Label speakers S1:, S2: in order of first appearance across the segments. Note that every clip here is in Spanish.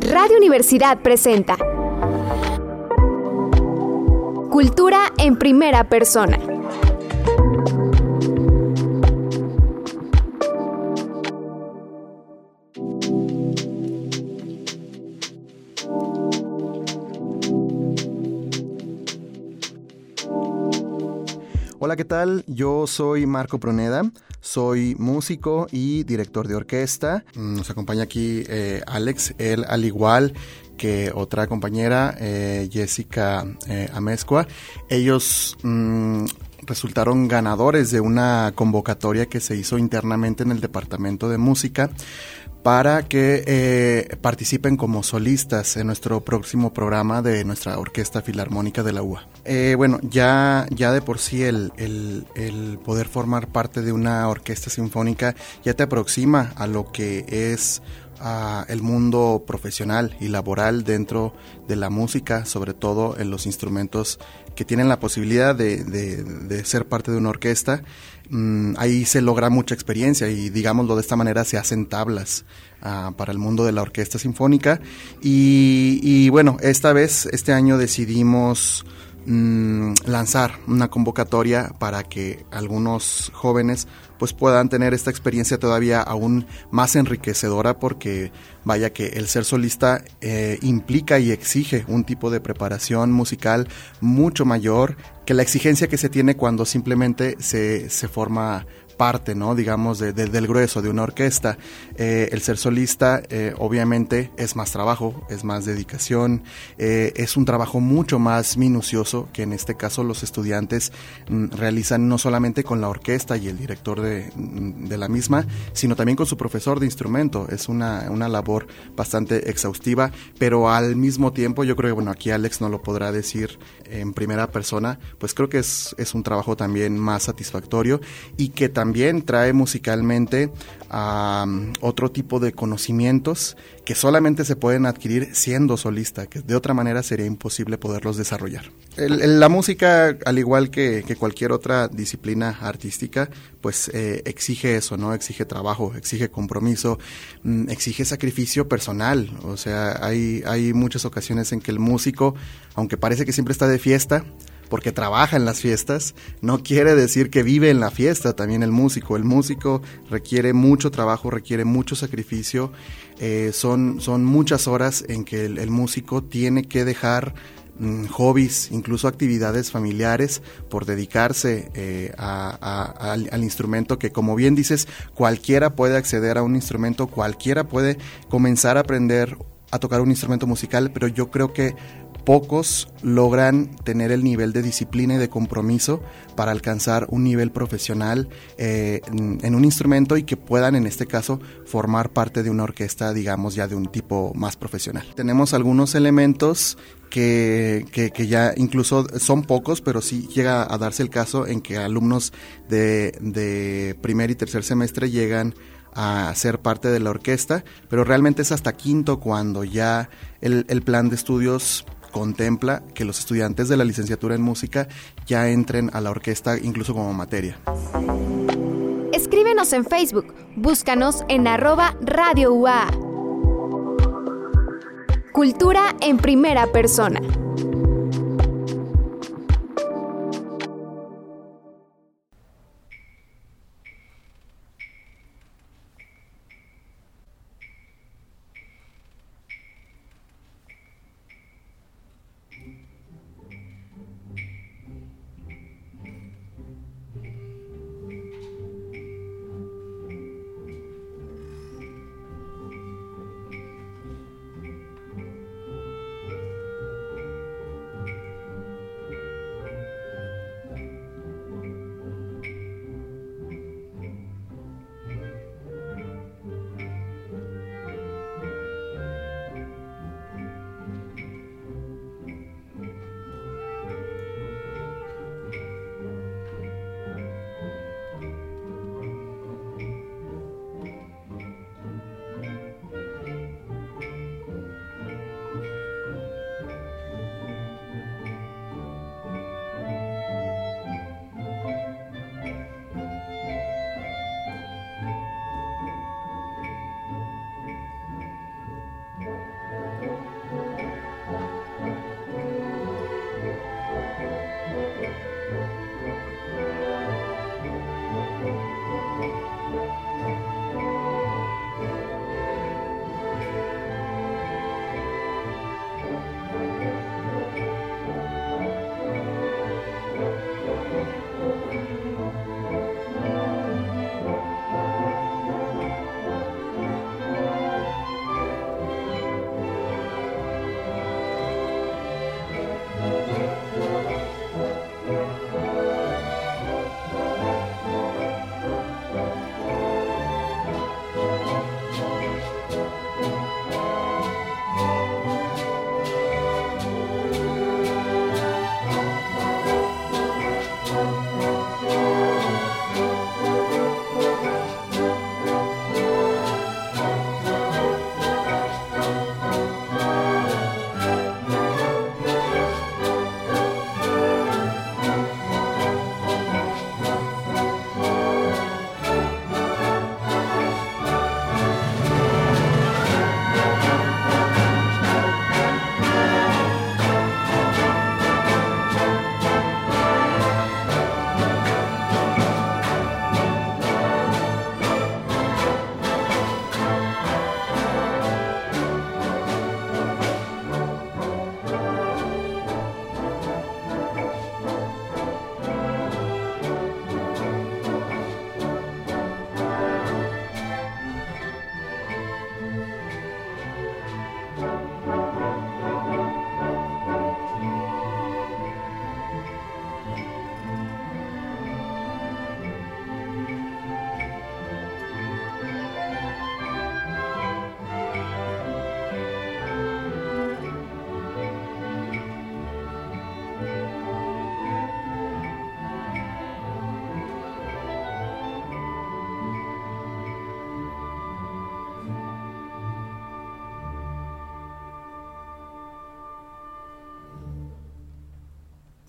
S1: Radio Universidad presenta Cultura en primera persona.
S2: Hola, ¿qué tal? Yo soy Marco Proneda, soy músico y director de orquesta. Nos acompaña aquí eh, Alex, él al igual que otra compañera, eh, Jessica eh. Ellos mm, resultaron ganadores de una convocatoria que se hizo internamente en el Departamento de Música para que eh, participen como solistas en nuestro próximo programa de nuestra Orquesta Filarmónica de la UA. Eh, bueno, ya, ya de por sí el, el, poder formar parte de una orquesta sinfónica ya te aproxima a lo que es el mundo profesional y laboral dentro de la música, sobre todo en los instrumentos que tienen la posibilidad de, ser parte de una orquesta. Mm, ahí se logra mucha experiencia y digámoslo de esta manera se hacen tablas ah, para el mundo de la orquesta sinfónica. Y, y bueno, esta vez, este año decidimos Mm, lanzar una convocatoria para que algunos jóvenes pues puedan tener esta experiencia todavía aún más enriquecedora porque vaya que el ser solista eh, implica y exige un tipo de preparación musical mucho mayor que la exigencia que se tiene cuando simplemente se, se forma parte, ¿no? Digamos, del grueso de una orquesta. Eh, el ser solista, eh, obviamente, es más trabajo, es más dedicación, eh, es un trabajo mucho más minucioso que en este caso los estudiantes mm, realizan no solamente con la orquesta y el director de, mm, de, la misma, sino también con su profesor de instrumento. Es una, una labor bastante exhaustiva, pero al mismo tiempo, yo creo que, bueno, aquí Alex no lo podrá decir en primera persona, pues creo que es, es un trabajo también más satisfactorio y que también también trae musicalmente otro tipo de conocimientos que solamente se pueden adquirir siendo solista, que de otra manera sería imposible poderlos desarrollar. la música, al igual que, cualquier otra disciplina artística, pues eh, exige eso, ¿no? Exige trabajo, exige compromiso, mm, exige sacrificio personal. O sea, hay, hay muchas ocasiones en que el músico, aunque parece que siempre está de fiesta, porque trabaja en las fiestas, no quiere decir que vive en la fiesta también el músico. El músico requiere mucho trabajo, requiere mucho sacrificio, eh, son, son muchas horas en que el, músico tiene que dejar mm, hobbies, incluso actividades familiares, por dedicarse eh, al, al, instrumento que, como bien dices, cualquiera puede acceder a un instrumento, cualquiera puede comenzar a aprender a tocar un instrumento musical, pero yo creo que pocos logran tener el nivel de disciplina y de compromiso para alcanzar un nivel profesional eh, en, un instrumento y que puedan en este caso formar parte de una orquesta, digamos, ya de un tipo más profesional. Tenemos algunos elementos que, que, ya incluso son pocos, pero sí llega a darse el caso en que alumnos de, de primer y tercer semestre llegan a ser parte de la orquesta, pero realmente es hasta quinto cuando ya el, el plan de estudios contempla que los estudiantes de la licenciatura en música ya entren a la orquesta incluso como materia.
S1: Escríbenos en Facebook, búscanos en arroba Radio UA. Cultura en primera persona.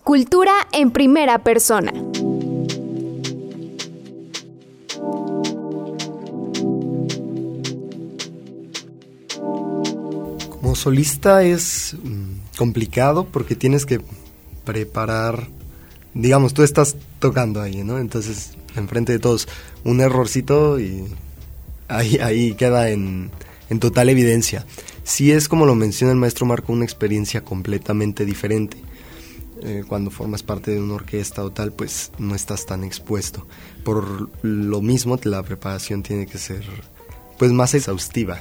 S1: Cultura en primera persona.
S3: Como solista es mm, complicado porque tienes que preparar, digamos, tú estás tocando ahí, ¿no? Entonces, enfrente de todos, un errorcito y ahí, queda en, en total evidencia. Sí es, como lo menciona el maestro Marco, una experiencia completamente diferente. Eh, cuando formas parte de una orquesta o tal, pues no estás tan expuesto. Por lo mismo, la preparación tiene que ser pues más exhaustiva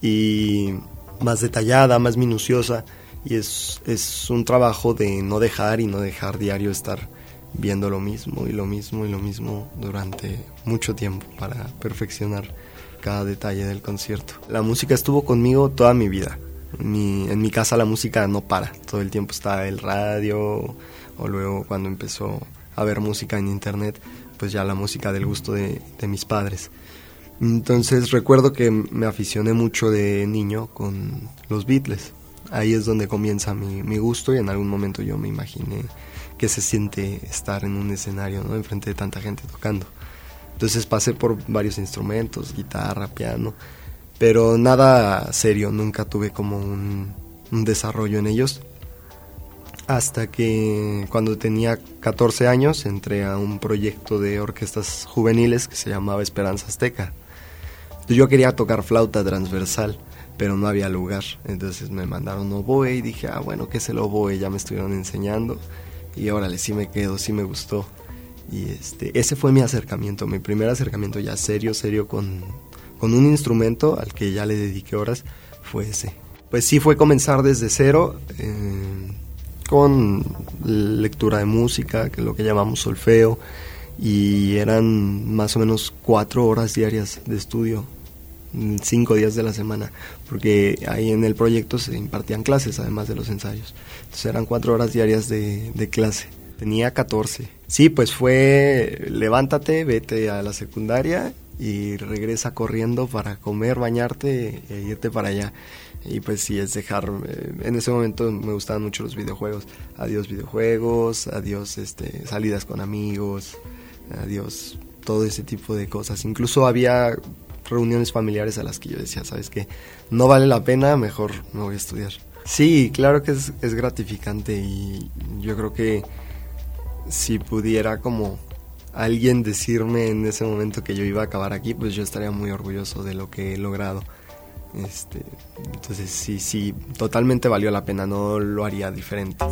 S3: y más detallada, más minuciosa. Y es, es un trabajo de no dejar y no dejar diario estar viendo lo mismo y lo mismo y lo mismo durante mucho tiempo para perfeccionar cada detalle del concierto. La música estuvo conmigo toda mi vida. En mi casa la música no para, todo el tiempo está el radio o luego cuando empezó a ver música en internet, pues ya la música del gusto de, mis padres. Entonces recuerdo que me aficioné mucho de niño con los Beatles. Ahí es donde comienza mi, mi gusto y en algún momento yo me imaginé que se siente estar en un escenario, ¿no? Enfrente de tanta gente tocando. Entonces pasé por varios instrumentos, guitarra, piano, pero nada serio, nunca tuve como un, desarrollo en ellos. Hasta que cuando tenía 14 años entré a un proyecto de orquestas juveniles que se llamaba Esperanza Azteca. Yo quería tocar flauta transversal, pero no había lugar. Entonces me mandaron oboe y dije, ah, bueno, ¿qué es el oboe? Ya me estuvieron enseñando. Y órale, sí me quedo, sí me gustó. Y este, ese fue mi acercamiento, mi primer acercamiento ya serio, serio con, con un instrumento al que ya le dediqué horas, fue ese. Pues sí fue comenzar desde cero, eh, con lectura de música, que lo que llamamos solfeo, y eran más o menos cuatro horas diarias de estudio, cinco días de la semana, porque ahí en el proyecto se impartían clases además de los ensayos. Entonces eran cuatro horas diarias de, de clase. Tenía 14. Sí, pues fue levántate, vete a la secundaria y regresa corriendo para comer, bañarte e irte para allá. Y pues sí, es dejar, eh, en ese momento me gustaban mucho los videojuegos. Adiós videojuegos, adiós este, salidas con amigos, adiós todo ese tipo de cosas. Incluso había reuniones familiares a las que yo decía, sabes que no vale la pena, mejor me voy a estudiar. Sí, claro que es, es gratificante y yo creo que si pudiera como alguien decirme en ese momento que yo iba a acabar aquí, pues yo estaría muy orgulloso de lo que he logrado. Este, entonces sí, sí, totalmente valió la pena, no lo haría diferente.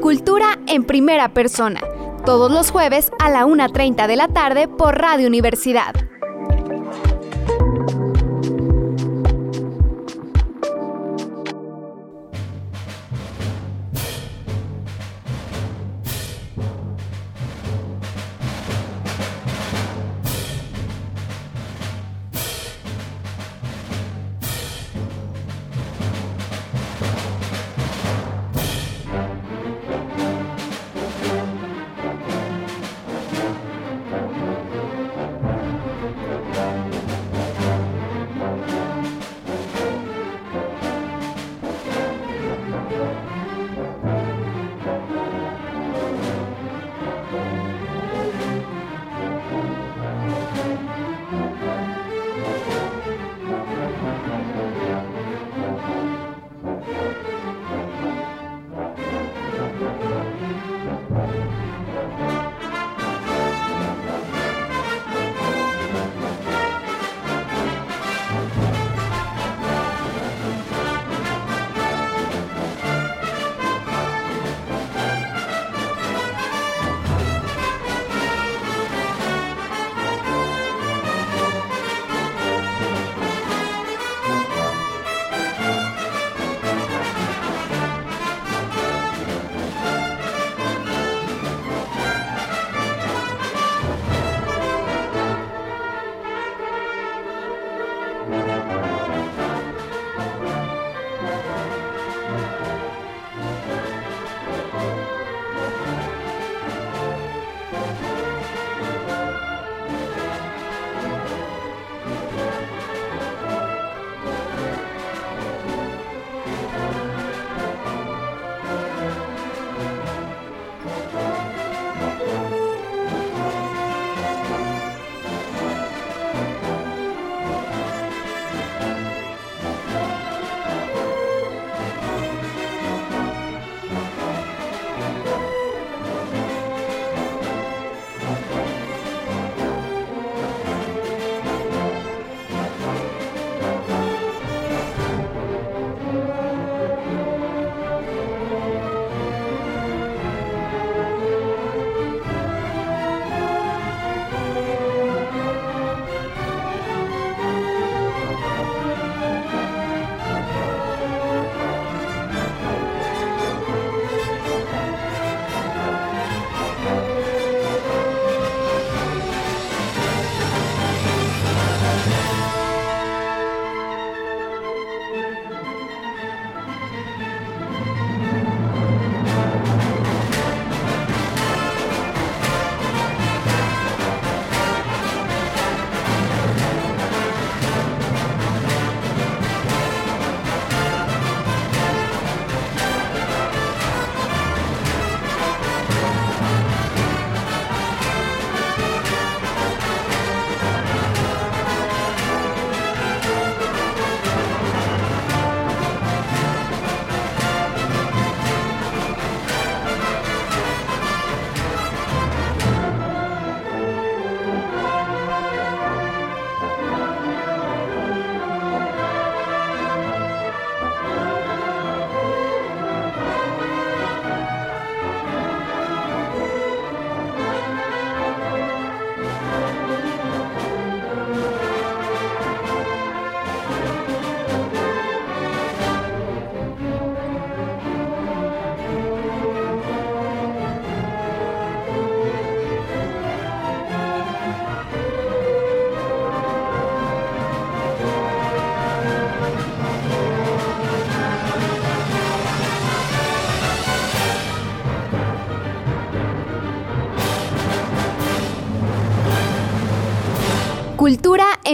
S1: Cultura en primera persona, todos los jueves a la 1.30 de la tarde por Radio Universidad.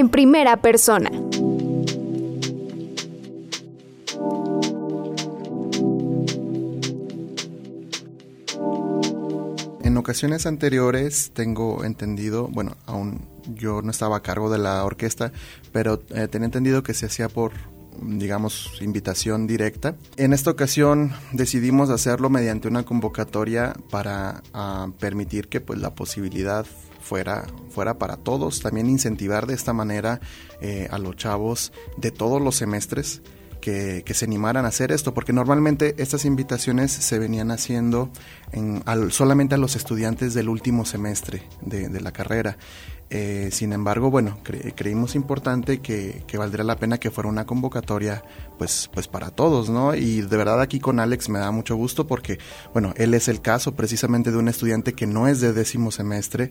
S1: En primera persona.
S2: En ocasiones anteriores tengo entendido, bueno, aún yo no estaba a cargo de la orquesta, pero eh, tenía entendido que se hacía por digamos, invitación directa. En esta ocasión decidimos hacerlo mediante una convocatoria para ah, permitir que pues, la posibilidad fuera, fuera para todos, también incentivar de esta manera eh, a los chavos de todos los semestres que, se animaran a hacer esto, porque normalmente estas invitaciones se venían haciendo en, solamente a los estudiantes del último semestre de la carrera. Eh, sin embargo, bueno, creímos importante que, que, valdría la pena que fuera una convocatoria, pues, pues para todos, ¿no? Y de verdad aquí con Alex me da mucho gusto porque, bueno, él es el caso precisamente de un estudiante que no es de décimo semestre,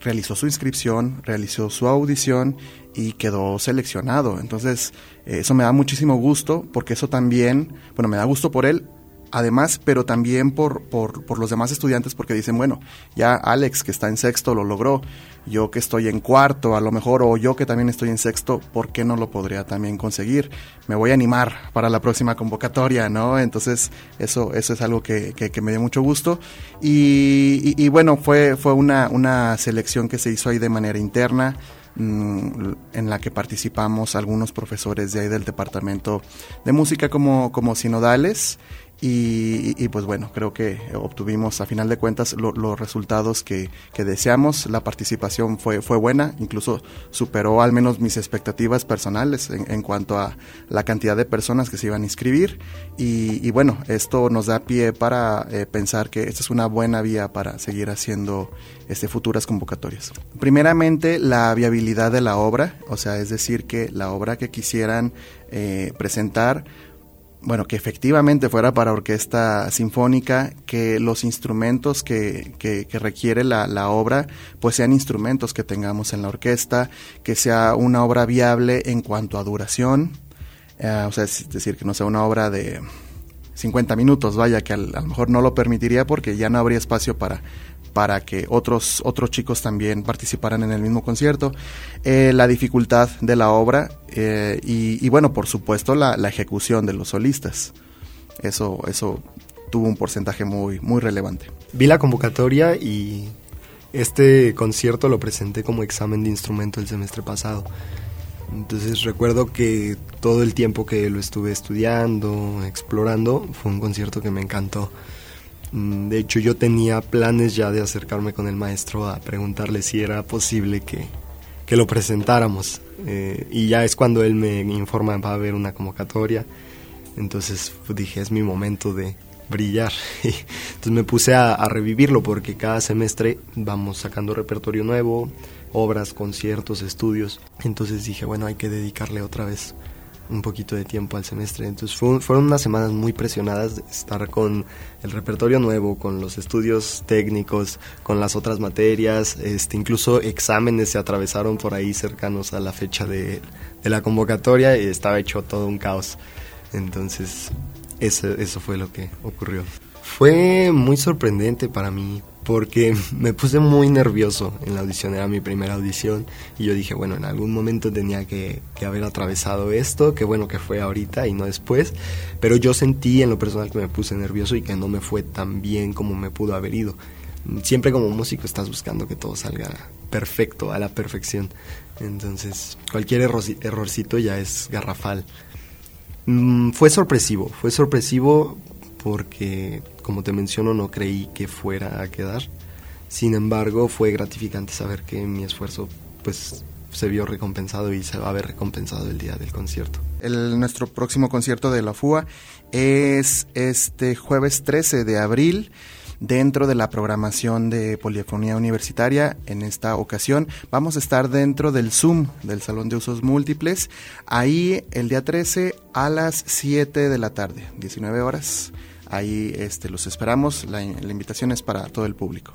S2: realizó su inscripción, realizó su audición y quedó seleccionado. Entonces, eso me da muchísimo gusto porque eso también, bueno, me da gusto por él, además, pero también por, por, por, los demás estudiantes, porque dicen, bueno, ya Alex, que está en sexto, lo logró, yo que estoy en cuarto, a lo mejor, o yo que también estoy en sexto, ¿por qué no lo podría también conseguir? Me voy a animar para la próxima convocatoria, ¿no? Entonces, eso, eso es algo que, que, me dio mucho gusto. Y, bueno, fue, fue una, una selección que se hizo ahí de manera interna mm, en la que participamos algunos profesores de ahí del departamento de música como, como sinodales y, pues bueno, creo que obtuvimos a final de cuentas los resultados que, deseamos. La participación fue, fue buena, incluso superó al menos mis expectativas personales en, cuanto a la cantidad de personas que se iban a inscribir. Y, bueno, esto nos da pie para eh, pensar que esta es una buena vía para seguir haciendo este, futuras convocatorias. Primeramente, la viabilidad de la obra, o sea, es decir, que la obra que quisieran eh, presentar bueno, que efectivamente fuera para orquesta sinfónica, que los instrumentos que, que, requiere la, la, obra, pues sean instrumentos que tengamos en la orquesta, que sea una obra viable en cuanto a duración, eh, o sea, es decir, que no sea una obra de 50 minutos, vaya, que a lo mejor no lo permitiría porque ya no habría espacio para para que otros, otros chicos también participaran en el mismo concierto, eh, la dificultad de la obra eh, y, bueno, por supuesto la, ejecución de los solistas. Eso, eso tuvo un porcentaje muy, muy relevante.
S3: Vi la convocatoria y este concierto lo presenté como examen de instrumento el semestre pasado. Entonces recuerdo que todo el tiempo que lo estuve estudiando, explorando, fue un concierto que me encantó. Mm, de hecho, yo tenía planes ya de acercarme con el maestro a preguntarle si era posible que, que lo presentáramos. Eh, y ya es cuando él me informa, va a haber una convocatoria. Entonces pues, dije, es mi momento de brillar. Entonces me puse a, a revivirlo porque cada semestre vamos sacando repertorio nuevo, obras, conciertos, estudios. Entonces dije, bueno, hay que dedicarle otra vez un poquito de tiempo al semestre. Entonces fueron unas semanas muy presionadas de estar con el repertorio nuevo, con los estudios técnicos, con las otras materias, este, incluso exámenes se atravesaron por ahí cercanos a la fecha de, de la convocatoria y estaba hecho todo un caos. Entonces eso, eso fue lo que ocurrió. Fue muy sorprendente para mí porque me puse muy nervioso en la audición, era mi primera audición y yo dije, bueno, en algún momento tenía que, haber atravesado esto, que bueno que fue ahorita y no después, pero yo sentí en lo personal que me puse nervioso y que no me fue tan bien como me pudo haber ido. Siempre como músico estás buscando que todo salga perfecto, a la perfección, entonces cualquier errorcito ya es garrafal. Mm, fue sorpresivo, fue sorpresivo porque, como te menciono, no creí que fuera a quedar. Sin embargo, fue gratificante saber que mi esfuerzo pues se vio recompensado y se va a ver recompensado el día del concierto.
S2: Nuestro próximo concierto de la FUA es este jueves 13 de abril dentro de la programación de Polifonía Universitaria. En esta ocasión vamos a estar dentro del Zoom, del Salón de Usos Múltiples, ahí el día 13 a las 7 de la tarde, 19 horas. Ahí este, los esperamos. La, la invitación es para todo el público.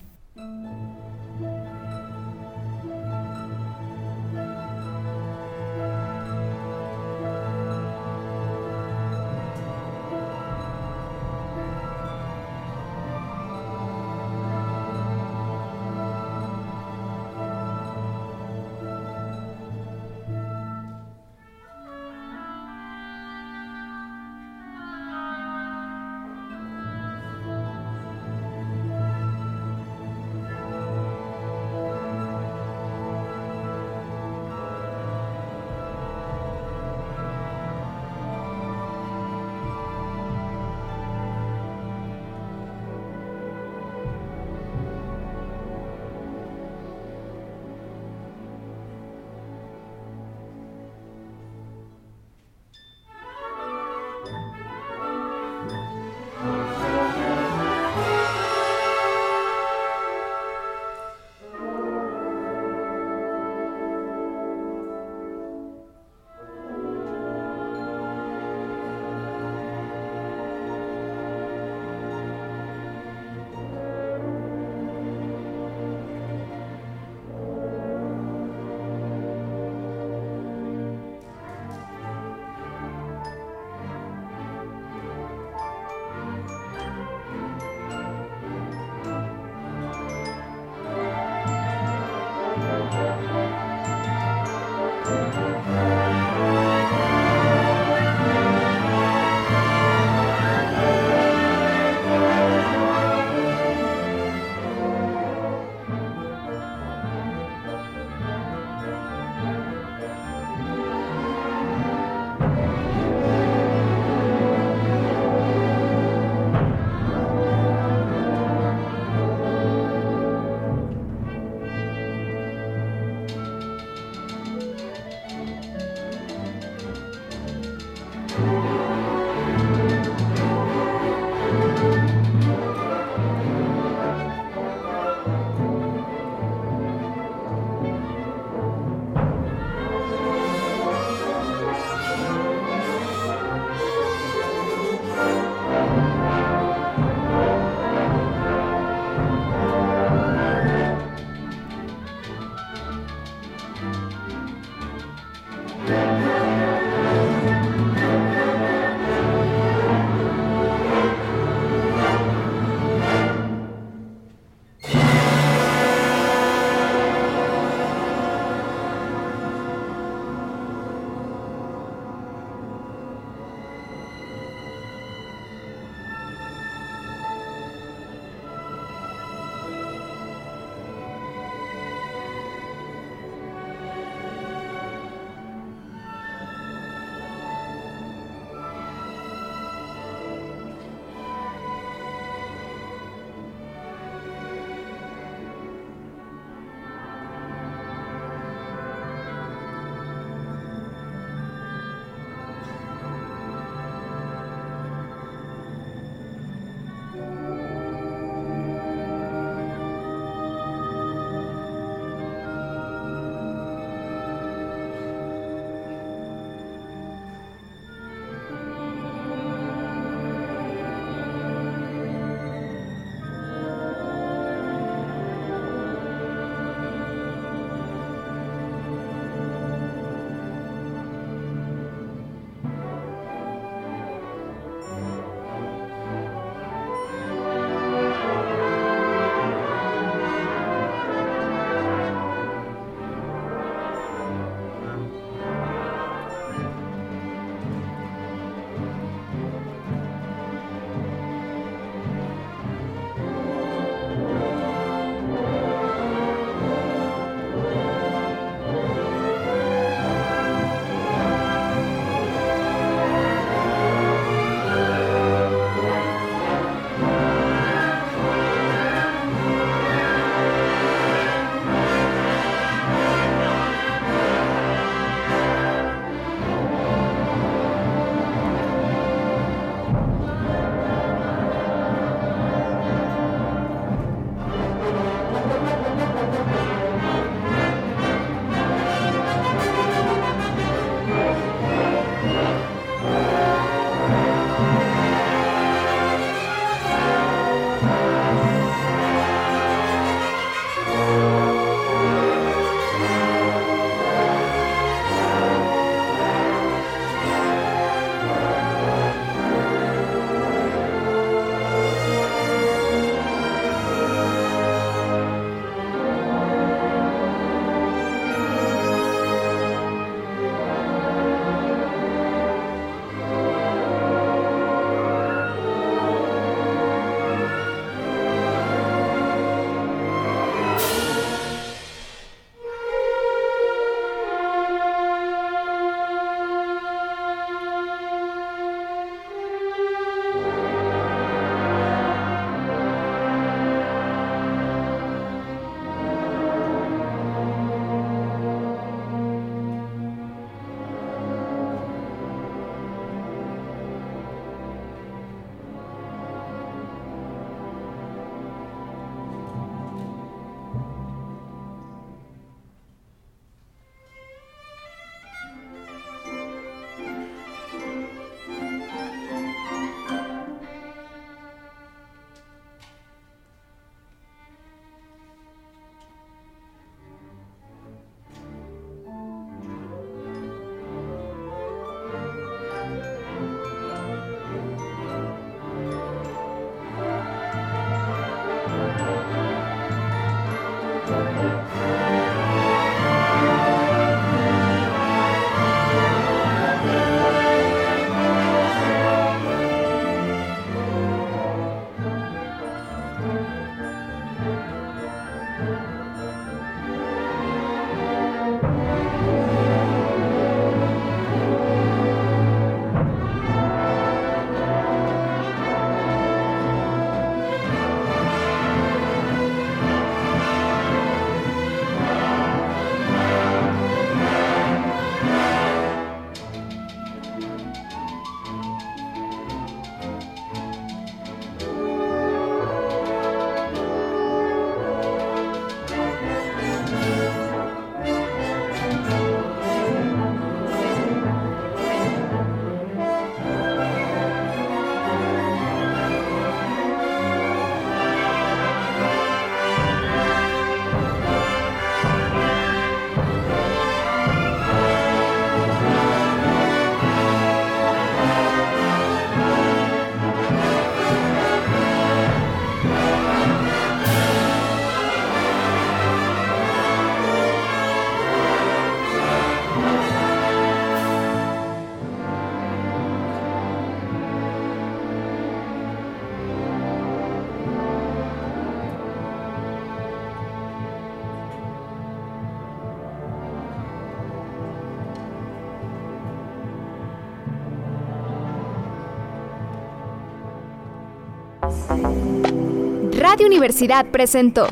S1: Radio Universidad presentó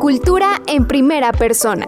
S1: Cultura en primera persona.